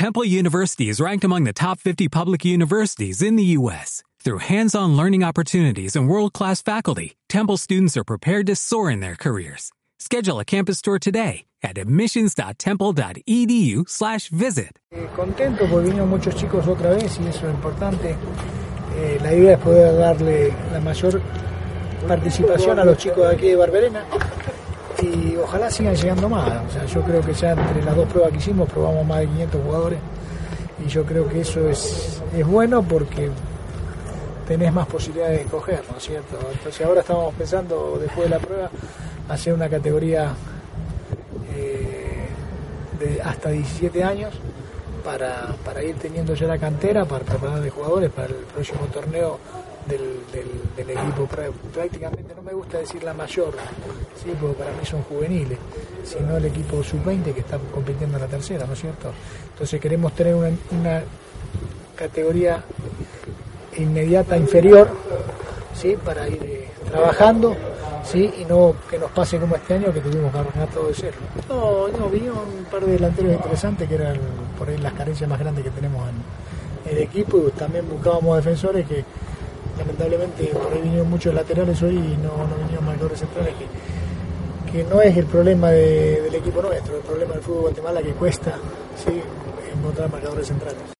Temple University is ranked among the top 50 public universities in the U.S. Through hands-on learning opportunities and world-class faculty, Temple students are prepared to soar in their careers. Schedule a campus tour today at admissions.temple.edu/visit. Eh, contento porque vinieron muchos chicos otra vez y eso es importante. Eh, la idea es poder darle la mayor participación a los chicos de aquí de Barberena y ojalá sigan llegando más. O sea, yo creo que ya entre las dos pruebas que hicimos probamos más de 500 jugadores y yo creo que eso es, es bueno porque tenés más posibilidades de escoger, ¿no es cierto? Entonces ahora estamos pensando, después de la prueba, hacer una categoría eh, de hasta 17 años para, para ir teniendo ya la cantera, para preparar de jugadores para el próximo torneo del, del, equipo prácticamente, no me gusta decir la mayor, ¿sí? porque para mí son juveniles, sino el equipo sub-20 que está compitiendo en la tercera, ¿no es cierto? Entonces queremos tener una, categoría inmediata inferior, ¿sí? para ir eh, trabajando ¿sí? y no que nos pase como este año que tuvimos todo de cero. No, no, vinieron un par de delanteros interesantes que eran por ahí las carencias más grandes que tenemos en, el equipo y también buscábamos defensores que lamentablemente por ahí vinieron muchos laterales hoy y no, no vinieron marcadores centrales que, que no es el problema del equipo nuestro, el problema del fútbol de Guatemala que cuesta encontrar marcadores centrales.